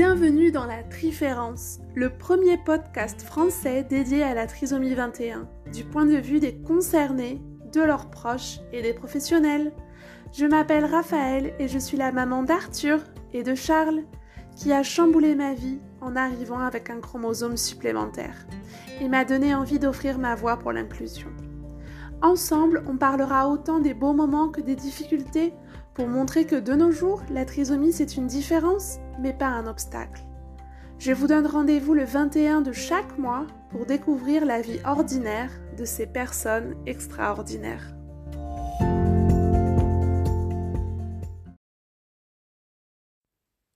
Bienvenue dans la Triférence, le premier podcast français dédié à la trisomie 21, du point de vue des concernés, de leurs proches et des professionnels. Je m'appelle Raphaël et je suis la maman d'Arthur et de Charles, qui a chamboulé ma vie en arrivant avec un chromosome supplémentaire et m'a donné envie d'offrir ma voix pour l'inclusion. Ensemble, on parlera autant des beaux moments que des difficultés pour montrer que de nos jours, la trisomie c'est une différence, mais pas un obstacle. Je vous donne rendez-vous le 21 de chaque mois pour découvrir la vie ordinaire de ces personnes extraordinaires.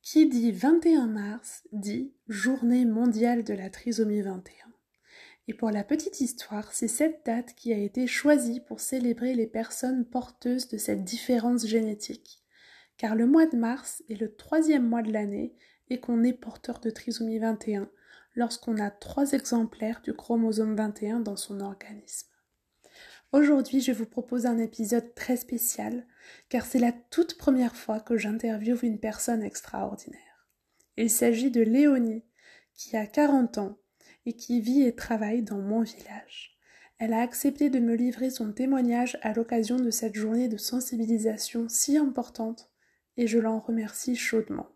Qui dit 21 mars dit Journée mondiale de la trisomie 21. Et pour la petite histoire, c'est cette date qui a été choisie pour célébrer les personnes porteuses de cette différence génétique. Car le mois de mars est le troisième mois de l'année et qu'on est porteur de trisomie 21 lorsqu'on a trois exemplaires du chromosome 21 dans son organisme. Aujourd'hui, je vous propose un épisode très spécial car c'est la toute première fois que j'interviewe une personne extraordinaire. Il s'agit de Léonie qui a 40 ans et qui vit et travaille dans mon village. Elle a accepté de me livrer son témoignage à l'occasion de cette journée de sensibilisation si importante et je l'en remercie chaudement.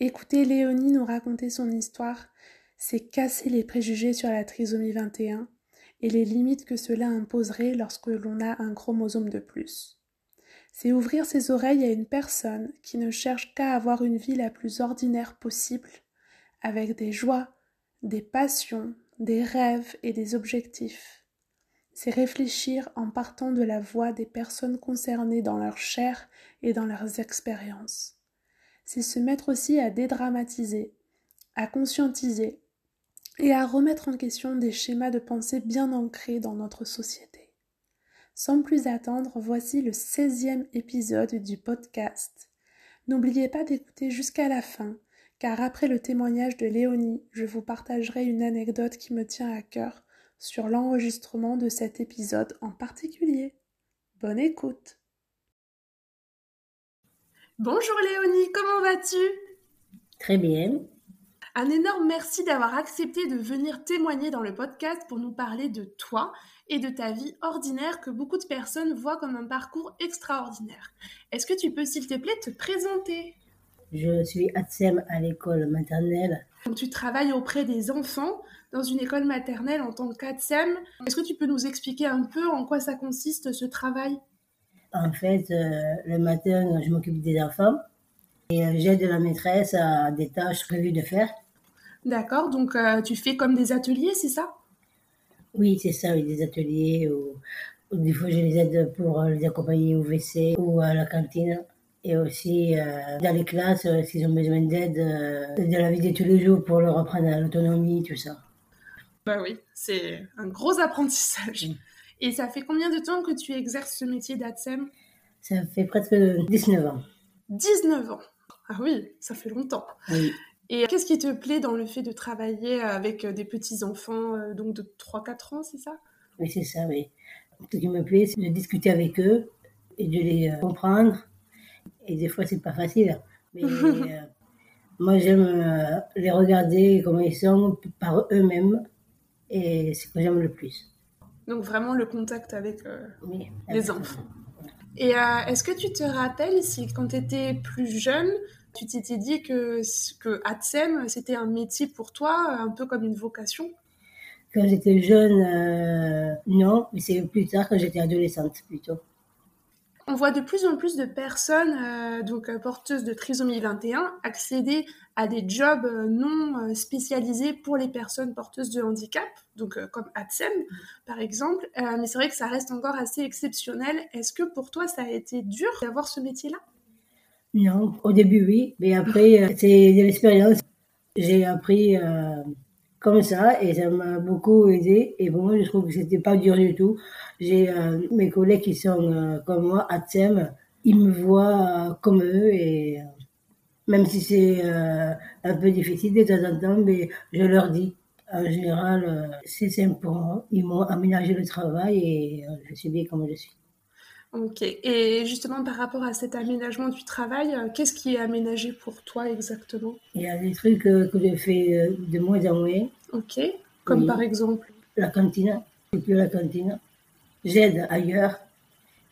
Écouter Léonie nous raconter son histoire, c'est casser les préjugés sur la trisomie 21 et les limites que cela imposerait lorsque l'on a un chromosome de plus. C'est ouvrir ses oreilles à une personne qui ne cherche qu'à avoir une vie la plus ordinaire possible, avec des joies, des passions, des rêves et des objectifs. C'est réfléchir en partant de la voix des personnes concernées dans leur chair et dans leurs expériences. C'est se mettre aussi à dédramatiser, à conscientiser et à remettre en question des schémas de pensée bien ancrés dans notre société. Sans plus attendre, voici le 16e épisode du podcast. N'oubliez pas d'écouter jusqu'à la fin car après le témoignage de Léonie, je vous partagerai une anecdote qui me tient à cœur sur l'enregistrement de cet épisode en particulier. Bonne écoute. Bonjour Léonie, comment vas-tu? Très bien. Un énorme merci d'avoir accepté de venir témoigner dans le podcast pour nous parler de toi et de ta vie ordinaire que beaucoup de personnes voient comme un parcours extraordinaire. Est-ce que tu peux s'il te plaît te présenter? Je suis ATSEM à l'école maternelle. Tu travailles auprès des enfants dans une école maternelle en tant qu'ATSEM. Est-ce que tu peux nous expliquer un peu en quoi ça consiste ce travail? En fait, euh, le matin, je m'occupe des enfants et euh, j'aide la maîtresse à des tâches prévues de faire. D'accord, donc euh, tu fais comme des ateliers, c'est ça? Oui, c'est ça, des ateliers. Ou, des fois, je les aide pour les accompagner au WC ou à la cantine et aussi euh, dans les classes euh, s'ils ont besoin d'aide euh, de la vie de tous les jours pour leur apprendre l'autonomie, tout ça. Bah oui, c'est un gros apprentissage. Et ça fait combien de temps que tu exerces ce métier d'ATSEM? Ça fait presque 19 ans. 19 ans Ah oui, ça fait longtemps. Oui. Et qu'est-ce qui te plaît dans le fait de travailler avec des petits-enfants, donc de 3-4 ans, c'est ça? Oui, c'est ça, oui. Ce qui me plaît, c'est de discuter avec eux et de les comprendre et des fois, c'est pas facile. Mais euh, moi, j'aime euh, les regarder comment ils sont par eux-mêmes. Et c'est ce que j'aime le plus. Donc, vraiment le contact avec euh, les enfants. Et est-ce que tu te rappelles si, quand tu étais plus jeune, tu t'étais dit que, que ATSEM, c'était un métier pour toi, un peu comme une vocation? Quand j'étais jeune, non, mais c'est plus tard, quand j'étais adolescente plutôt. On voit de plus en plus de personnes euh, donc euh, porteuses de trisomie 21 accéder à des jobs euh, non spécialisés pour les personnes porteuses de handicap, donc comme ATSEM par exemple. mais c'est vrai que ça reste encore assez exceptionnel. Est-ce que pour toi ça a été dur d'avoir ce métier-là? Non, au début oui, mais après c'est de l'expérience. J'ai appris comme ça et ça m'a beaucoup aidé et pour moi je trouve que c'était pas dur du tout. J'ai euh, mes collègues qui sont euh, comme moi à Thème, ils me voient euh, comme eux et même si c'est un peu difficile de temps en temps, mais je leur dis. En général, c'est simple pour moi. Ils m'ont aménagé le travail et je suis bien comme je suis. Ok. Et justement, par rapport à cet aménagement du travail, euh, qu'est-ce qui est aménagé pour toi exactement? Il y a des trucs euh, que je fais euh, de moins en moins. Ok. Comme Oui. par exemple? La cantine, c'est plus la cantine. J'aide ailleurs.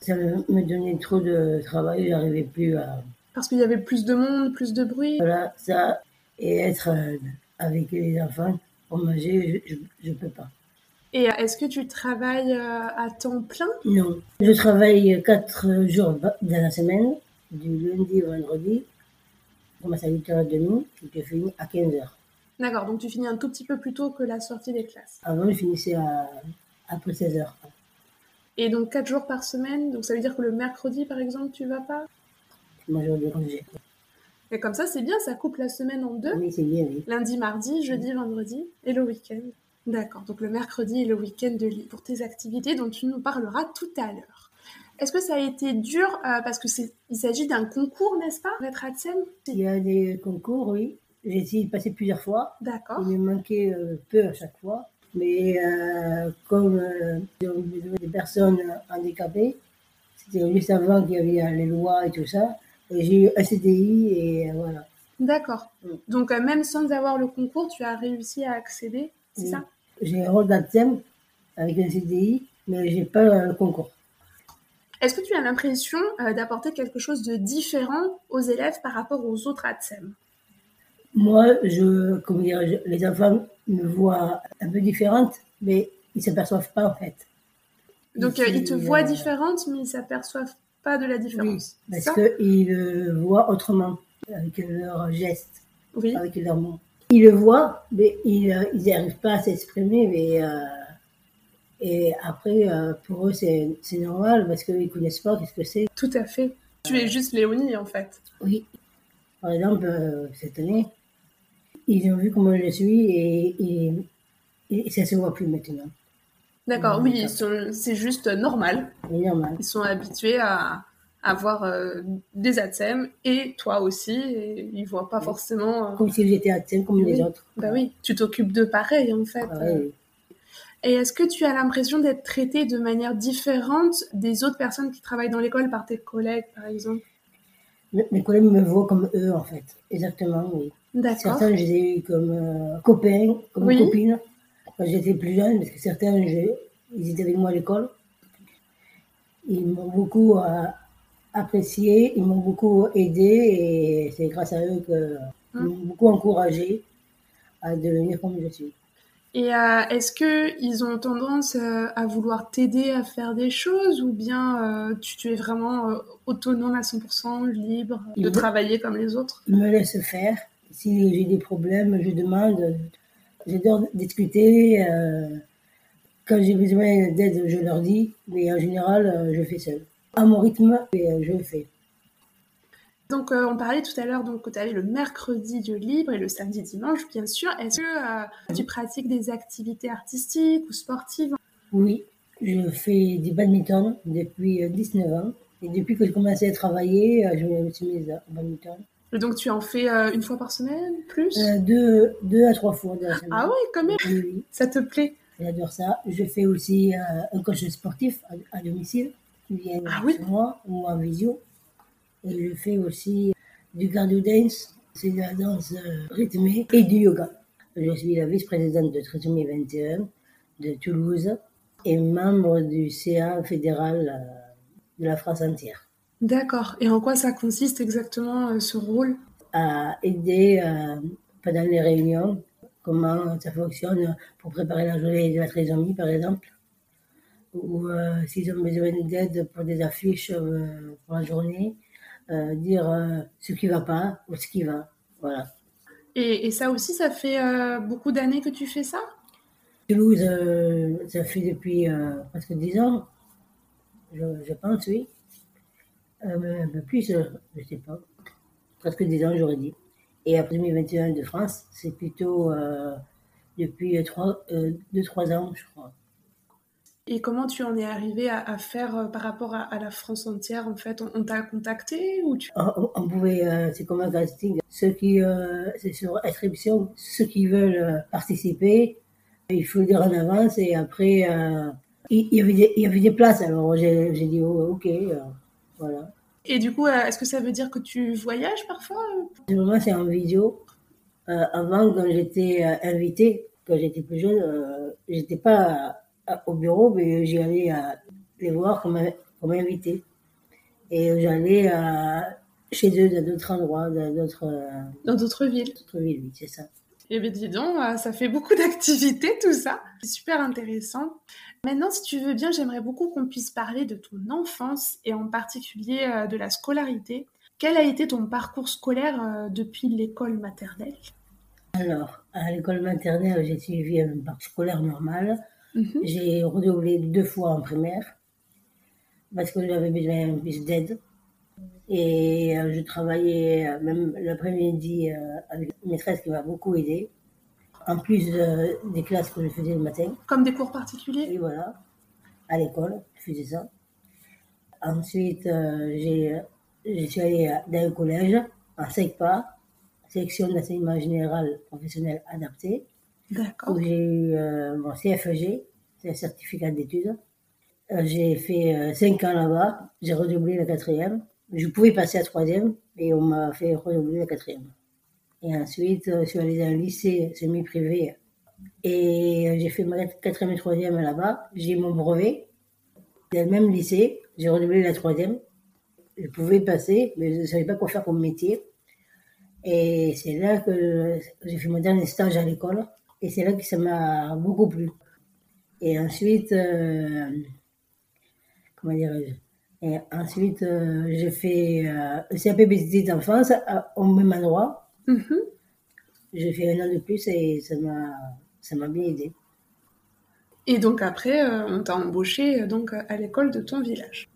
Ça me donnait trop de travail, j'arrivais plus à... Parce qu'il y avait plus de monde, plus de bruit? Voilà, ça, et être avec les enfants pour manger, je, je peux pas. Et euh, est-ce que tu travailles euh, à temps plein? Non. Je travaille quatre jours dans la semaine, du lundi au vendredi. Je commence à 8h30 et je finis à 15h. D'accord, donc tu finis un tout petit peu plus tôt que la sortie des classes? Avant, je finissais à, après 16h. Et donc quatre jours par semaine, donc ça veut dire que le mercredi par exemple tu vas pas? Moi, je de congé. Et comme ça c'est bien, ça coupe la semaine en deux. Oui, c'est bien, oui. Lundi, mardi, jeudi, vendredi et le week-end. D'accord, donc le mercredi et le week-end de libre pour tes activités dont tu nous parleras tout à l'heure. Est-ce que ça a été dur euh, parce que c'est il s'agit d'un concours, n'est-ce pas, pour être ATSEM Il y a des concours, oui. J'ai essayé de passer plusieurs fois. D'accord. Il me manquait euh, peu à chaque fois. Mais euh, comme euh, ont besoin des personnes handicapées, c'était juste avant qu'il y avait les lois et tout ça. Et j'ai eu un CDI et voilà. D'accord. Mm. Donc même sans avoir le concours, tu as réussi à accéder, c'est ça? J'ai un rôle d'ATSEM avec un CDI, mais j'ai pas le concours. Est-ce que tu as l'impression euh, d'apporter quelque chose de différent aux élèves par rapport aux autres ATSEM Moi, je, comment dire, je- les enfants me voient un peu différente, mais ils s'aperçoivent pas en fait. Donc euh, ils te voient euh, différente, mais ils s'aperçoivent pas de la différence. Parce qu'ils le voient autrement, avec leurs gestes, Oui. avec leurs mots. Ils le voient, mais ils euh, n'arrivent pas à s'exprimer. Mais euh, et après, euh, pour eux, c'est c'est normal parce qu'ils connaissent pas qu'est-ce que c'est. Tout à fait. Tu es juste Léonie en fait. Oui. Par exemple, euh, cette année, ils ont vu comment je suis et, et, et ça se voit plus maintenant. D'accord, oui, d'accord. ils sont- c'est juste normal. C'est normal. Ils sont habitués à avoir euh, des ATSEM et toi aussi, et ils voient pas Oui. forcément. euh, Comme si j'étais atteint comme les autres. Bah oui, tu t'occupes de pareil en fait. Ah oui. Et est-ce que tu as l'impression d'être traité de manière différente des autres personnes qui travaillent dans l'école par tes collègues par exemple? Mes mes collègues me voient comme eux, en fait. Exactement, oui. D'accord. Certains, je les ai eu comme euh, copains, comme copines, quand j'étais plus jeune, parce que certains, je- ils étaient avec moi à l'école. Ils m'ont beaucoup euh, apprécié, ils m'ont beaucoup aidé, et c'est grâce à eux qu'ils Hum. m'ont beaucoup encouragé à devenir comme je suis. Et euh, est-ce que ils ont tendance euh, à vouloir t'aider à faire des choses ou bien euh, tu, tu es vraiment autonome à 100%, libre de Ils- travailler comme les autres? Ils me laissent faire. Si j'ai des problèmes, je demande. J'adore discuter. quand j'ai besoin d'aide, je leur dis. Mais en général, je fais seul. À mon rythme, et, euh, je le fais. Donc euh, on parlait tout à l'heure donc que tu avais le mercredi de libre et le samedi dimanche bien sûr. Est-ce que euh, tu pratiques des activités artistiques ou sportives? Oui, je fais du badminton depuis euh, 19 ans. Et depuis que j'ai commencé à travailler, je me suis mise au badminton. Et Donc tu en fais euh, une fois par semaine plus? Deux, deux à trois fois dans la semaine. Ah oui quand même, Oui, oui. ça te plaît? J'adore ça. Je fais aussi un coach sportif à, à domicile qui vient Ah oui moi ou en visio. Et je fais aussi du cardio dance, c'est de la danse euh, rythmée et du yoga. Je suis la vice-présidente de Trisomie 21 de Toulouse et membre du CA fédéral euh, de la France entière. D'accord. Et en quoi ça consiste exactement euh, ce rôle? À aider euh, pendant les réunions, comment ça fonctionne pour préparer la journée de la trisomie, par exemple, ou euh, s'ils ont besoin d'aide pour des affiches euh, pour la journée, euh, dire ce qui va pas ou ce qui va. Voilà. et, et ça aussi, ça fait beaucoup d'années que tu fais ça? Toulouse, ça fait depuis presque 10 ans, je, je pense, oui. Un peu plus, je sais pas. Presque 10 ans, j'aurais dit. Et après 2021 de France, c'est plutôt depuis 2-3 ans, je crois. Et comment tu en es arrivé à, à faire euh, par rapport à, à la France entière En fait, on, on t'a contacté ou tu... On, on- pouvait, euh, c'est comme un casting, ceux qui, euh, c'est sur inscription, ceux qui veulent participer, il faut le dire en avance et après, il y avait des, il y avait des places, alors j'ai dit oh, ok, voilà. Et du coup, est-ce que ça veut dire que tu voyages parfois Moi, c'est en vidéo. avant, quand j'étais invitée, quand j'étais plus jeune, j'étais pas au bureau, mais j'y allais les voir comme, comme invité. Et j'allais chez eux dans d'autres endroits, dans d'autres... Dans d'autres villes D'autres villes, oui, c'est ça. Eh bien, dis donc, ça fait beaucoup d'activités, tout ça. C'est super intéressant. Maintenant, si tu veux bien, j'aimerais beaucoup qu'on puisse parler de ton enfance et en particulier de la scolarité. Quel a été ton parcours scolaire depuis l'école maternelle? Alors, à l'école maternelle, j'ai suivi un parcours scolaire normal. Mhm. J'ai redoublé deux fois en primaire parce que j'avais besoin plus d'aide. Et euh, je travaillais euh, même l'après-midi euh, avec une maîtresse qui m'a beaucoup aidé, en plus des classes que je faisais le matin. Comme des cours particuliers? Et voilà, à l'école, je faisais ça. Ensuite, j'ai, je suis allée dans le collège, en SECPA, section d'enseignement général professionnel adapté. D'accord. J'ai eu mon CFG, c'est un certificat d'études. J'ai fait cinq ans là-bas, j'ai redoublé la quatrième. Je pouvais passer à troisième, et on m'a fait redoubler la quatrième. Et ensuite, je suis allée dans un lycée semi-privé. Et j'ai fait ma quatrième et troisième là-bas. J'ai mon brevet. Dans le même lycée, j'ai redoublé la troisième. Je pouvais passer, mais je ne savais pas quoi faire comme métier. Et c'est là que j'ai fait mon dernier stage à l'école. Et c'est là que ça m'a beaucoup plu. Et ensuite, euh, comment dirais-je et ensuite, euh, j'ai fait euh, le CAP petite d'enfance au même endroit. Mm-hmm. J'ai fait un an de plus et ça m'a, ça m'a bien aidé. Et donc après, euh, on t'a embauché donc à l'école de ton village.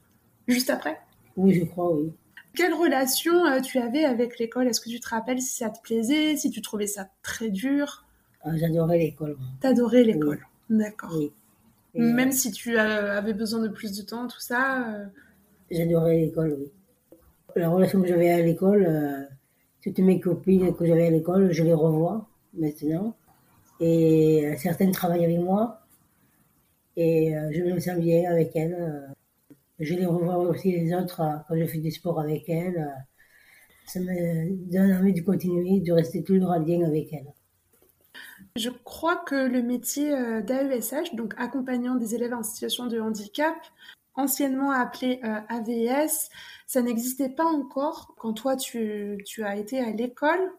Juste après? Oui, je crois, oui. Quelle relation tu avais avec l'école? Est-ce que tu te rappelles si ça te plaisait, si tu trouvais ça très dur? J'adorais l'école. T'adorais l'école D'accord. Oui. Même si tu avais besoin de plus de temps, tout ça J'adorais l'école, oui. La relation que j'avais à l'école, euh, toutes mes copines que j'avais à l'école, je les revois maintenant. Et euh, certaines travaillent avec moi. Et euh, je me sens bien avec elles. je les revois aussi les autres quand je fais du sport avec elles. ça me donne envie de continuer, de rester toujours en lien avec elles. Je crois que le métier d'AESH, donc accompagnant des élèves en situation de handicap, anciennement appelé euh, AVS, ça n'existait pas encore quand toi tu, as été à l'école.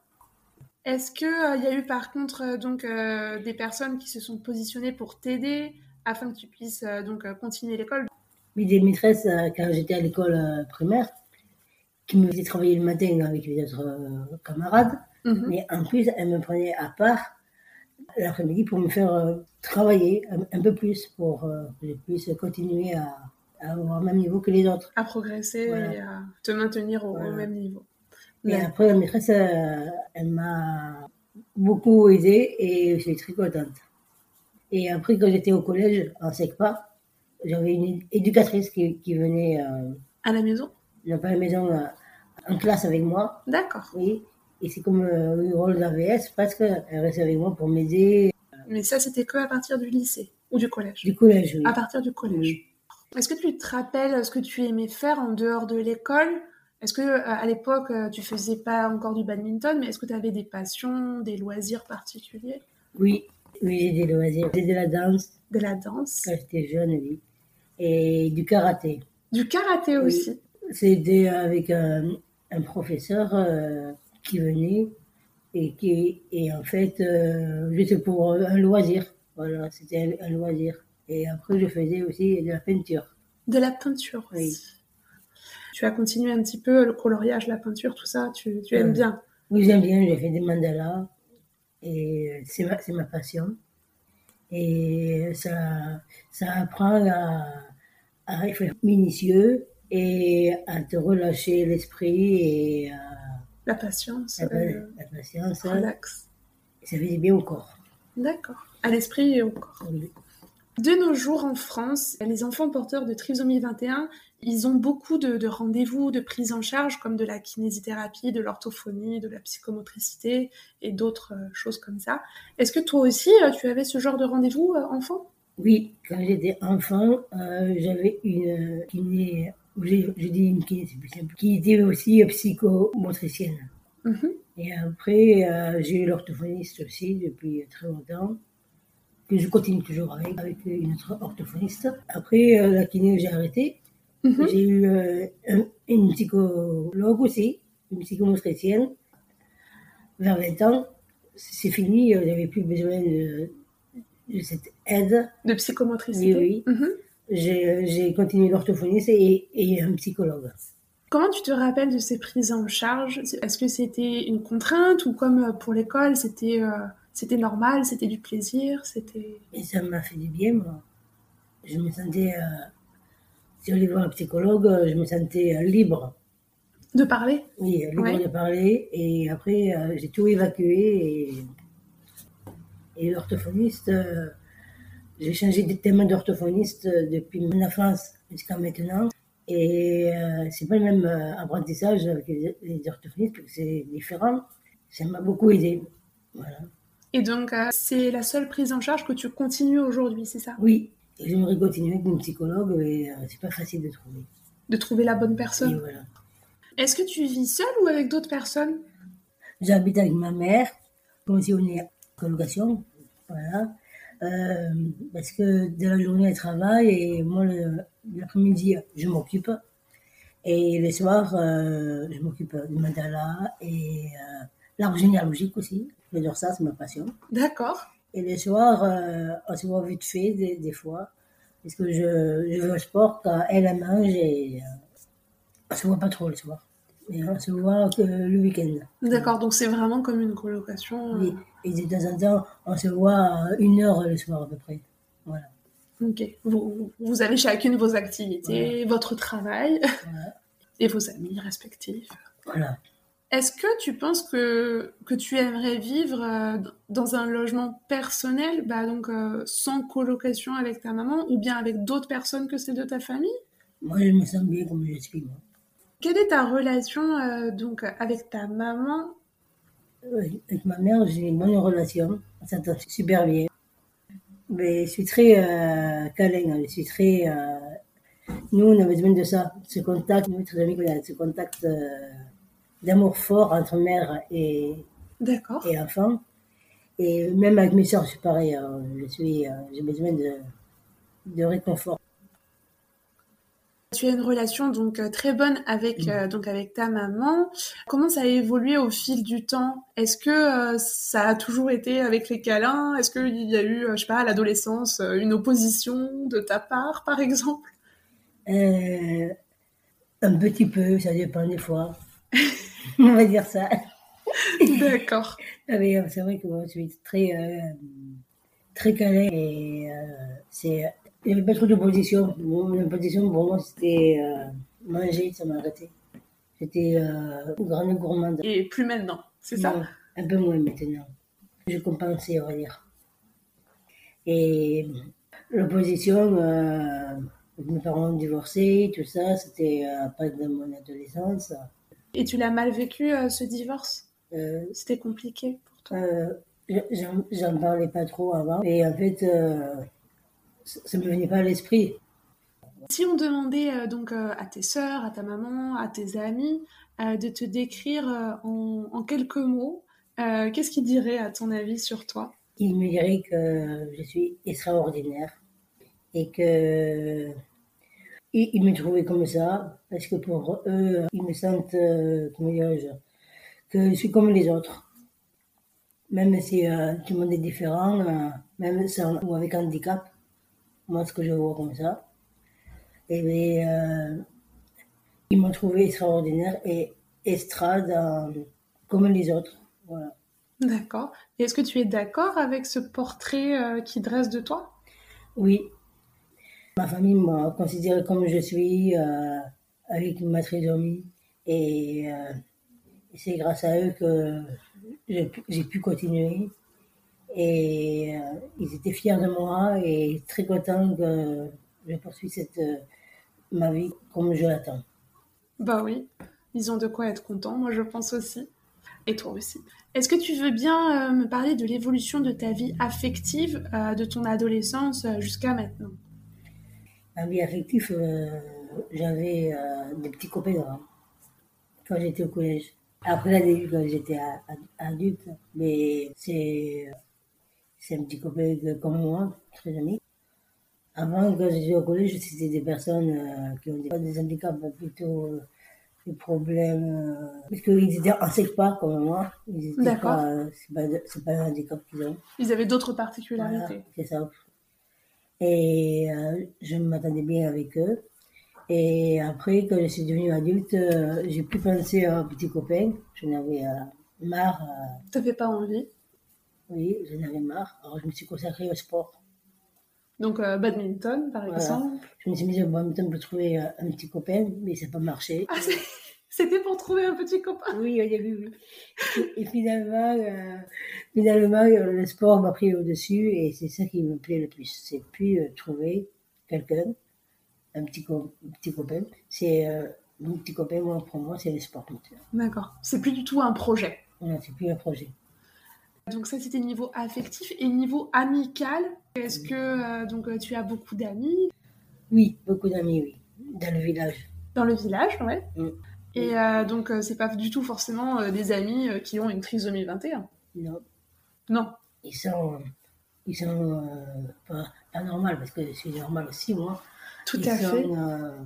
Est-ce qu'il euh, y a eu par contre euh, donc des personnes qui se sont positionnées pour t'aider afin que tu puisses donc continuer l'école? Oui, des maîtresses quand j'étais à l'école primaire qui me faisaient travailler le matin avec les autres camarades, mhm. mais en plus elles me prenaient à part l'après-midi pour me faire travailler un, peu plus pour que je puisse continuer à, au même niveau que les autres. À progresser et à te maintenir au, même niveau. Et après, la maîtresse, euh, elle m'a beaucoup aidée et je suis très contente. Et après, quand j'étais au collège, en SECPA, j'avais une éducatrice qui, qui venait. Euh, à la maison? Non, pas à la maison, euh, en classe avec moi. D'accord. Oui. Et c'est comme le rôle d'AVS, parce qu'elle restait avec moi pour m'aider. Mais ça, c'était que à partir du lycée ou du collège? Du collège, oui. À partir du collège. Est-ce que tu te rappelles ce que tu aimais faire en dehors de l'école? Est-ce que euh, à l'époque euh, tu faisais pas encore du badminton, mais est-ce que tu avais des passions, des loisirs particuliers? Oui, oui, j'ai des loisirs. J'ai de la danse. De la danse Quand j'étais jeune, oui. Et du karaté. Du karaté aussi C'était avec un, professeur euh, qui venait et qui, et en fait, juste pour un loisir. Voilà, c'était un loisir. Et après, je faisais aussi de la peinture. De la peinture Oui. Tu as continué un petit peu le coloriage, la peinture, tout ça, tu, tu aimes bien? Oui, j'aime bien, j'ai fait des mandalas. Et c'est ma, ma passion. Et ça, ça apprend à, à être minutieux et à te relâcher l'esprit et à, la patience. La, euh, la patience. Relax. Ça fait du bien au corps. D'accord. À l'esprit et au corps. Oui. De nos jours en France, les enfants porteurs de trisomie 21, ils ont beaucoup de, rendez-vous, de prise en charge, comme de la kinésithérapie, de l'orthophonie, de la psychomotricité et d'autres euh, choses comme ça. Est-ce que toi aussi, euh, tu avais ce genre de rendez-vous, enfant? Oui, quand j'étais enfant, euh, j'avais une kiné, j'ai dit une kiné, c'est plus simple, qui était aussi psychomotricienne. Mhm. Et après, euh, j'ai eu l'orthophoniste aussi depuis très longtemps, que je continue toujours avec, avec une autre orthophoniste. Après, euh, la kiné, j'ai arrêté. Mhm. J'ai eu euh, un- une psychologue aussi, une psychomotricienne, vers 20 ans. C'est fini, j'avais plus besoin de, de cette aide. De psychomotricité. Oui, oui. Mhm. J'ai continué l'orthophoniste et, et un psychologue. Comment tu te rappelles de ces prises en charge? Est-ce que c'était une contrainte ou comme euh, pour l'école, c'était euh, c'était normal, c'était du plaisir, c'était Et ça m'a fait du bien, moi. Je me sentais, euh, si on allait voir un psychologue, je me sentais euh, libre. de parler? Oui, libre Ouais. de parler. Et après, j'ai tout évacué. Et, et l'orthophoniste, j'ai changé de thème d'orthophoniste euh, depuis mon enfance jusqu'à maintenant. Et euh, c'est pas le même euh, apprentissage avec les, les orthophonistes, c'est différent. Ça m'a beaucoup aidé. Voilà. Et donc euh, c'est la seule prise en charge que tu continues aujourd'hui, c'est ça? Oui, j'aimerais continuer avec mon psychologue, mais euh, c'est pas facile de trouver. De trouver la bonne personne. voilà. Est-ce que tu vis seule ou avec d'autres personnes? J'habite avec ma mère, comme si on est en colocation, voilà. Euh, parce que de la journée, elle travaille et moi, l'après-midi, je m'occupe. Et le soir, euh, je m'occupe du mandala et euh, l'arbre généalogique aussi. J'adore ça, c'est ma passion. D'accord. Et le soir, euh, on se voit vite fait des, des fois. Parce que je, je vais au sport quand elle mange et euh, on se voit pas trop le soir. Et on se voit que le week-end. D'accord, donc c'est vraiment comme une colocation. euh, Oui. Et de temps en temps, on se voit à une heure le soir à peu près. Voilà. Ok. Vous, vous avez chacune vos activités, votre travail Voilà. et vos amis respectifs. voilà. Est-ce que tu penses que, que tu aimerais vivre euh, dans un logement personnel, bah donc euh, sans colocation avec ta maman ou bien avec d'autres personnes que celles de ta famille? Moi, je me sens bien comme je suis. Moi. Quelle est ta relation euh, donc avec ta maman Avec ma mère, j'ai une bonne relation. On s'entend super bien. Mais je suis très euh, câlin. Je suis très. euh, Nous, on a besoin de ça. Ce contact, nous, très amis, ce contact euh, d'amour fort entre mère et, et enfant. Et même avec mes soeurs, c'est pareil. hein. Je suis, euh, j'ai besoin de, de réconfort. Tu as une relation donc euh, très bonne avec euh, donc avec ta maman. Comment ça a évolué au fil du temps? Est-ce que euh, ça a toujours été avec les câlins? Est-ce qu'il y a eu, je sais pas, à l'adolescence, une opposition de ta part, par exemple? Euh, un petit peu, ça dépend des fois. On va dire ça. D'accord. Ah, c'est vrai que moi, je suis très, euh, très câlin et euh, c'est, il n'y avait pas trop d'opposition. L'opposition pour moi, c'était euh, manger, ça m'a arrêté. J'étais euh, grande gourmande. Et plus maintenant, c'est ça? Non, Un peu moins maintenant. Je compensais, on va dire. Et l'opposition, euh, mes parents ont divorcé, tout ça, c'était euh, après de mon adolescence. Et tu l'as mal vécu, euh, ce divorce? Euh, C'était compliqué pour toi? j'en- parlais pas trop avant. Et en fait, ça ça me venait pas à l'esprit. Si on demandait euh, donc euh, à tes sœurs, à ta maman, à tes amis euh, de te décrire en, en quelques mots, qu'est-ce qu'ils diraient à ton avis sur toi? Ils me diraient que je suis extraordinaire et que ils, ils me trouvaient comme ça parce que pour eux, ils me sentent, comment dirais-je, que je suis comme les autres. Même si tout le monde est différent, même sans ou avec handicap, moi ce que je vois comme ça. Et bien, euh, ils m'ont trouvé extraordinaire et estrade euh, comme les autres. Voilà. D'accord. Est-ce que tu es d'accord avec ce portrait euh, qui dresse de toi? Oui. Ma famille m'a considéré comme je suis, euh, avec ma trisomie. Et c'est grâce à eux que j'ai pu continuer. Et euh, ils étaient fiers de moi et très contents que je poursuis cette, euh, ma vie comme je l'attends. Bah oui, ils ont de quoi être contents, moi je pense aussi. Et toi aussi. Est-ce que tu veux bien euh, me parler de l'évolution de ta vie affective euh, de ton adolescence jusqu'à maintenant? Ma vie affective, j'avais des petits copains avant, quand j'étais au collège. Après la début, quand j'étais adulte, mais c'est c'est un petit copain comme moi, très ami. Avant, quand j'étais au collège, c'était des personnes euh, qui ont des, des handicaps plutôt euh, des problèmes, euh, parce qu'ils étaient en pas comme moi. Ils étaient D'accord. pas, c'est pas, c'est pas un handicap qu'ils ont. Ils avaient d'autres Voilà, particularités. c'est ça. Et je m'attendais bien avec eux. Et après, quand je suis devenue adulte, j'ai pu penser à un petit copain. J'en avais marre. Ça fait pas envie? Oui, j'en avais marre. Alors, je me suis consacrée au sport. Donc euh, badminton, par Voilà. exemple. Je me suis mise au badminton pour trouver euh, un petit copain, mais ça n'a pas marché. Ah, c'était pour trouver un petit copain. Oui, au début, oui. Et, finalement, euh, finalement le sport m'a pris au-dessus et c'est ça qui me plaît le plus. C'est plus trouver quelqu'un, un petit, co- un petit copain. C'est mon petit copain, moi, pour moi, c'est le sport. D'accord. C'est plus du tout un projet. Voilà, c'est plus un projet. Donc ça, c'était niveau affectif et niveau amical. Est-ce que euh, donc euh, tu as beaucoup d'amis? Oui, beaucoup d'amis, oui, dans le village. dans le village, ouais. Mm. Et euh, donc euh, c'est pas du tout forcément euh, des amis qui ont une trisomie 21. Non, Non. ils sont, ils sont pas, pas normaux parce que je suis normal aussi, moi. Tout ils à sont, fait.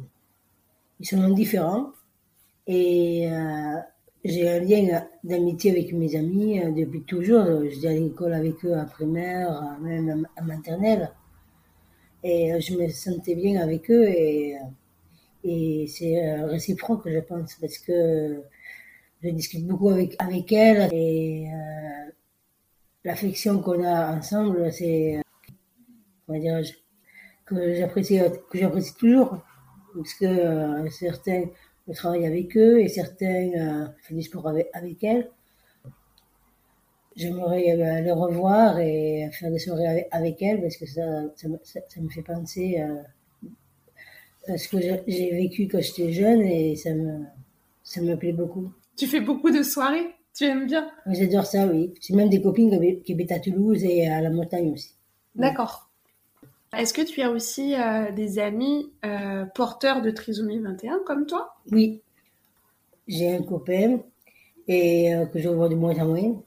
ils sont différents. Et j'ai un lien d'amitié avec mes amis euh, depuis toujours. J'étais à l'école avec eux en primaire, euh, même en maternelle. Et euh, je me sentais bien avec eux. Et, et c'est réciproque, je pense, parce que je discute beaucoup avec, avec elles. Et l'affection qu'on a ensemble, c'est, comment dirais-je, que j'apprécie, que j'apprécie toujours. Parce que certains, je travaille avec eux et certains euh, font du sport avec, avec elles. J'aimerais euh, les revoir et faire des soirées avec, avec elles parce que ça, ça, me- ça, ça me fait penser euh, à ce que j'ai vécu quand j'étais jeune et ça me, ça me plaît beaucoup. Tu fais beaucoup de soirées? Tu aimes bien? J'adore ça, oui. J'ai même des copines qui habitent à Toulouse et à la montagne aussi. D'accord. Est-ce que tu as aussi euh, des amis euh, porteurs de trisomie 21 comme toi? Oui, j'ai un copain et euh, que je vois de moins en moins,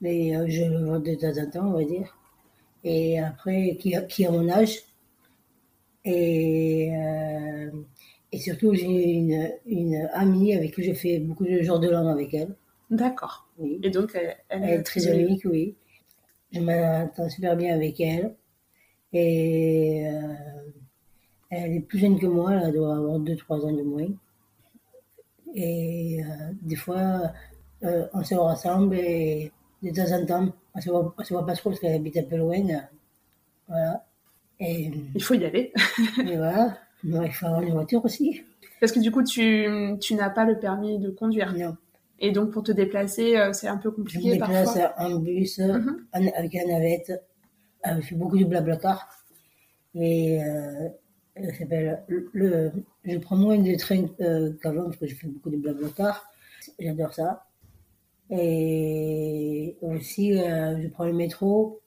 mais je le vois de temps en temps, on va dire. Et après, qui a, qui a mon âge. Et, et surtout, j'ai une, une amie avec qui je fais beaucoup de jours de langue avec elle. D'accord. Oui. Et donc elle, elle Elle est trisomique, oui. Je m'entends super bien avec elle. Et euh, elle est plus jeune que moi, elle doit avoir 2-3 ans de moins. Et euh, des fois, euh, on se rassemble et de temps en temps, on se voit, on se voit pas trop parce qu'elle habite un peu loin. Voilà. Et, Il faut y aller. et voilà. Il faut avoir une voiture aussi. Parce que du coup, tu, tu n'as pas le permis de conduire. Non. Et donc pour te déplacer, c'est un peu Je me compliqué déplace parfois. en bus, Mhm. en- avec la navette. Je fais beaucoup de blablacar. Et euh, ça s'appelle le, le- je prends moins de train euh, qu'avant parce que je fais beaucoup de blablacar. J'adore ça. Et aussi, euh, je prends le métro.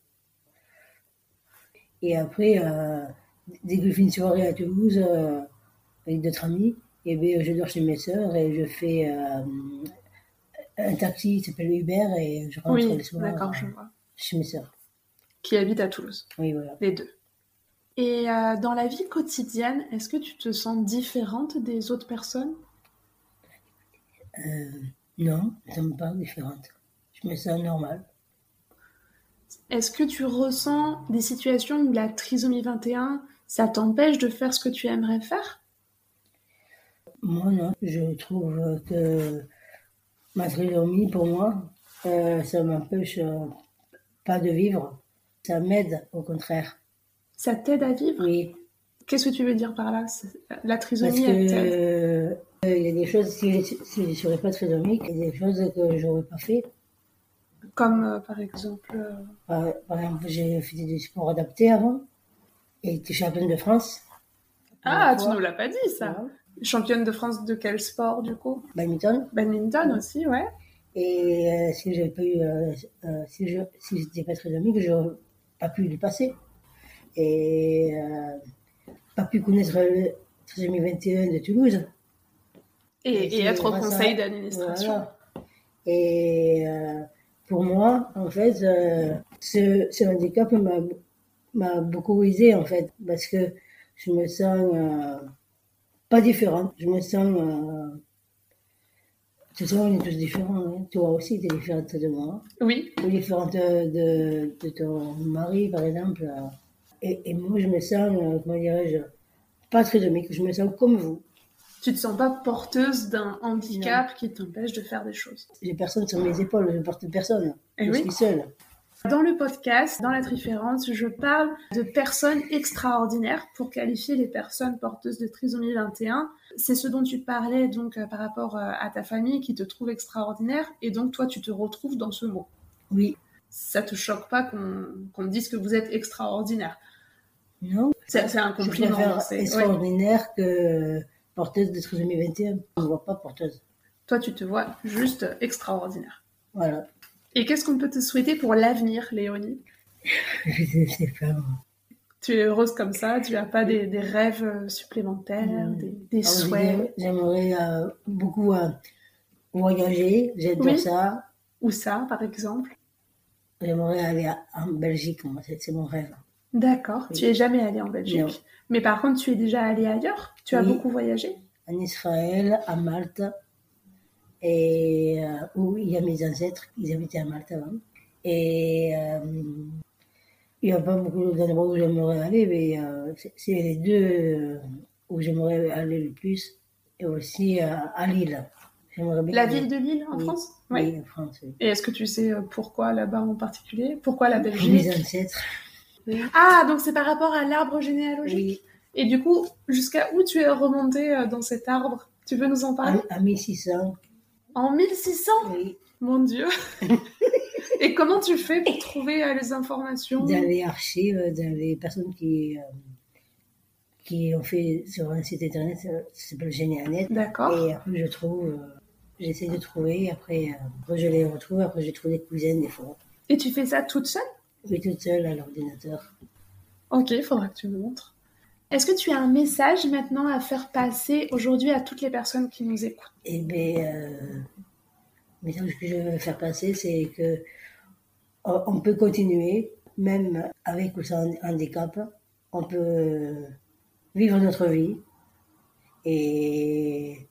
Et après, dès que je fais une soirée à Toulouse avec d'autres amis, et bien, je dors chez mes sœurs et je fais un taxi qui s'appelle Uber et je rentre Oui, le soir chez mes sœurs. Qui habite à Toulouse, Oui, voilà. les deux. Et euh, dans la vie quotidienne, est-ce que tu te sens différente des autres personnes? Euh, non, ça me paraît différente. Je me sens normale. Est-ce que tu ressens des situations où la trisomie 21, ça t'empêche de faire ce que tu aimerais faire? Moi, non. Je trouve que ma trisomie, pour moi, euh, ça m'empêche euh, pas de vivre. Ça m'aide, au contraire. Ça t'aide à vivre? Oui, Qu'est-ce que tu veux dire par là? La parce trisomie, que elle t'aide? euh, il y a des choses, si, si je ne serais pas trisomique, il y a des choses que j'aurais pas fait. Comme euh, par exemple... euh, Par, par exemple, j'ai fait des sports adaptés avant. Et été championne de France. Ah, tu fois. nous l'as pas dit ça. Championne de France de quel sport du coup? Badminton. Badminton aussi, ouais. Et si j'avais pas eu, si je si j'étais pas trisomique, j'aurais pas pu le passer. Et euh, pas pu connaître le trisomie 21 de Toulouse. Et, Et et c'est être au conseil d'administration. Voilà. Et euh, pour moi, en fait, euh, ce, ce handicap m'a m'a beaucoup aidé en fait, parce que je me sens euh, pas différente. Je me sens. Euh, de toute façon, on est tous différents. hein. Toi aussi, tu es différente de moi. Oui, Tu es différente de, de ton mari, par exemple. Et, et moi, je me sens, euh, comment dirais-je, pas trisomique. Je me sens comme vous. tu te sens pas porteuse d'un handicap qui t'empêche de faire des choses. J'ai personne sur mes épaules, je porte personne. Eh je oui. suis seule. Dans le podcast, dans la Triférence, je parle de personnes extraordinaires pour qualifier les personnes porteuses de trisomie 21. C'est ce dont tu parlais donc euh, par rapport euh, à ta famille qui te trouve extraordinaire et donc toi tu te retrouves dans ce mot. Oui. Ça te choque pas qu'on te dise que vous êtes extraordinaire? Non, C'est un je compliment. c'est- ouais. extraordinaire que porteuse de trisomie 21. Je ne vois pas porteuse. Toi tu te vois juste extraordinaire. Voilà. Et qu'est-ce qu'on peut te souhaiter pour l'avenir, Léonie Je ne sais pas. moi. Tu es heureuse comme ça Tu n'as pas des, des rêves supplémentaires, des, des Alors, souhaits j'aimerais- euh, beaucoup euh, voyager. J'adore Oui. ça. Ou ça, par exemple? J'aimerais aller à- en Belgique. moi, C'est mon rêve. D'accord. Oui. Tu es jamais allé en Belgique. Non. Mais par contre, tu es déjà allé ailleurs? Tu as beaucoup voyagé? En Israël, à Malte. Et euh, où il y a mes ancêtres. Ils habitaient à Malte avant. Et euh, il n'y a pas beaucoup d'endroits où j'aimerais aller, mais euh, c'est- les deux où j'aimerais aller le plus. Et aussi à Lille. La ville de Lille, en Oui. France? Oui, en France, oui. Et est-ce que tu sais pourquoi là-bas en particulier? Pourquoi la Pour mes Belgique ancêtres. Ah, donc c'est par rapport à l'arbre généalogique? Et du coup, jusqu'à où tu es remonté dans cet arbre? Tu veux nous en parler? À, à 1600. En 1600 Oui, Mon Dieu Et comment tu fais pour trouver euh, les informations? Dans les archives, dans les personnes qui, euh, qui ont fait sur un site internet, ça s'appelle Généanet. D'accord. Et après, je trouve, euh, j'essaie de trouver, après, euh, après je les retrouve, après, je trouve des cousines des fois. Et tu fais ça toute seule? Oui, toute seule à l'ordinateur. Ok, il faudra que tu me montres. Est-ce que tu as un message maintenant à faire passer aujourd'hui à toutes les personnes qui nous écoutent? Et bien, euh, le message que je veux faire passer, c'est que on on peut continuer, même avec ou sans handicap, on peut vivre notre vie. Et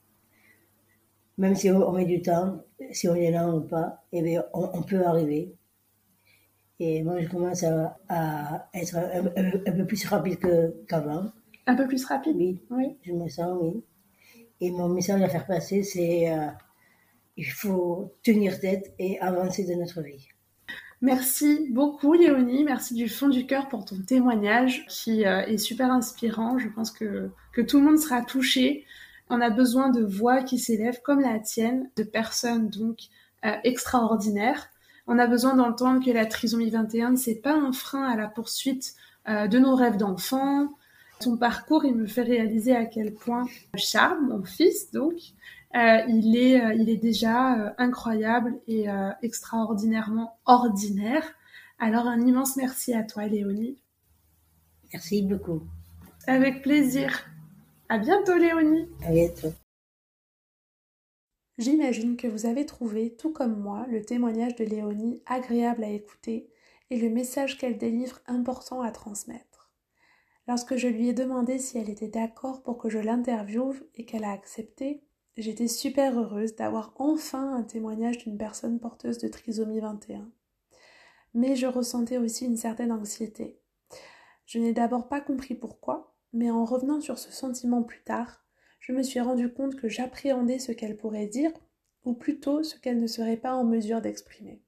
même si on met du temps, si on est là ou pas, eh bien, on peut arriver. Et moi, je commence à, à être un, un- un peu plus rapide qu'avant. Un peu plus rapide? Oui, Oui. je me sens, oui. Et mon message à faire passer, c'est euh, il faut tenir tête et avancer de notre vie. Merci beaucoup Léonie, merci du fond du cœur pour ton témoignage qui euh, est super inspirant. Je pense que, que tout le monde sera touché. On a besoin de voix qui s'élèvent comme la tienne, de personnes donc euh, extraordinaires. On a besoin d'entendre que la trisomie 21, c'est pas un frein à la poursuite euh, de nos rêves d'enfants. Ton parcours, il me fait réaliser à quel point Charles, mon fils donc, euh, il, est, euh, il est déjà incroyable et extraordinairement ordinaire. Alors un immense merci à toi Léonie. Merci beaucoup. Avec plaisir. À bientôt Léonie. À bientôt. J'imagine que vous avez trouvé, tout comme moi, le témoignage de Léonie agréable à écouter et le message qu'elle délivre important à transmettre. Lorsque je lui ai demandé si elle était d'accord pour que je l'interviewe et qu'elle a accepté, j'étais super heureuse d'avoir enfin un témoignage d'une personne porteuse de trisomie 21. Mais je ressentais aussi une certaine anxiété. Je n'ai d'abord pas compris pourquoi, mais en revenant sur ce sentiment plus tard, je me suis rendu compte que j'appréhendais ce qu'elle pourrait dire, ou plutôt ce qu'elle ne serait pas en mesure d'exprimer.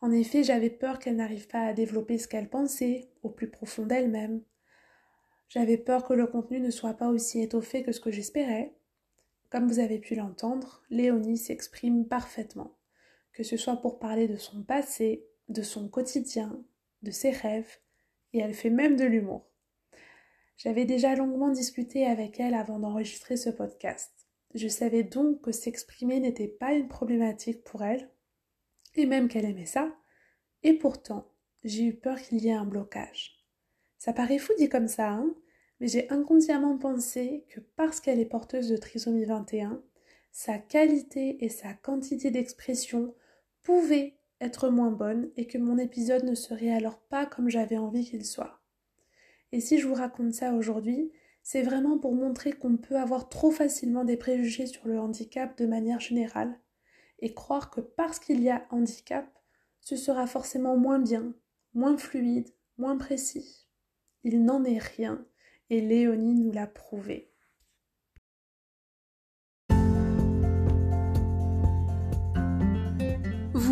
En effet, j'avais peur qu'elle n'arrive pas à développer ce qu'elle pensait, au plus profond d'elle-même. J'avais peur que le contenu ne soit pas aussi étoffé que ce que j'espérais. Comme vous avez pu l'entendre, Léonie s'exprime parfaitement, que ce soit pour parler de son passé, de son quotidien, de ses rêves, et elle fait même de l'humour. J'avais déjà longuement discuté avec elle avant d'enregistrer ce podcast. Je savais donc que s'exprimer n'était pas une problématique pour elle, et même qu'elle aimait ça, et pourtant, j'ai eu peur qu'il y ait un blocage. Ça paraît fou dit comme ça, hein mais j'ai inconsciemment pensé que parce qu'elle est porteuse de trisomie 21, sa qualité et sa quantité d'expression pouvaient être moins bonnes et que mon épisode ne serait alors pas comme j'avais envie qu'il soit. Et si je vous raconte ça aujourd'hui, c'est vraiment pour montrer qu'on peut avoir trop facilement des préjugés sur le handicap de manière générale et croire que parce qu'il y a handicap, ce sera forcément moins bien, moins fluide, moins précis. Il n'en est rien et Léonie nous l'a prouvé.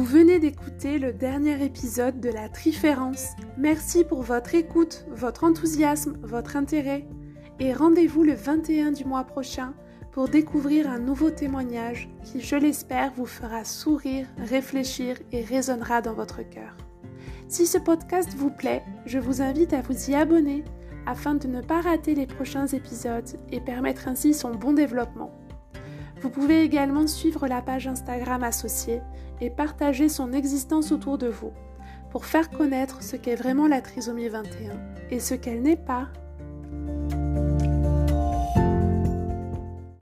Venez d'écouter le dernier épisode de la Triférence. Merci pour votre écoute, votre enthousiasme, votre intérêt. Et rendez-vous le 21 du mois prochain pour découvrir un nouveau témoignage qui, je l'espère, vous fera sourire, réfléchir et résonnera dans votre cœur. Si ce podcast vous plaît, je vous invite à vous y abonner afin de ne pas rater les prochains épisodes et permettre ainsi son bon développement. Vous pouvez également suivre la page Instagram associée et partager son existence autour de vous pour faire connaître ce qu'est vraiment la trisomie 21 et ce qu'elle n'est pas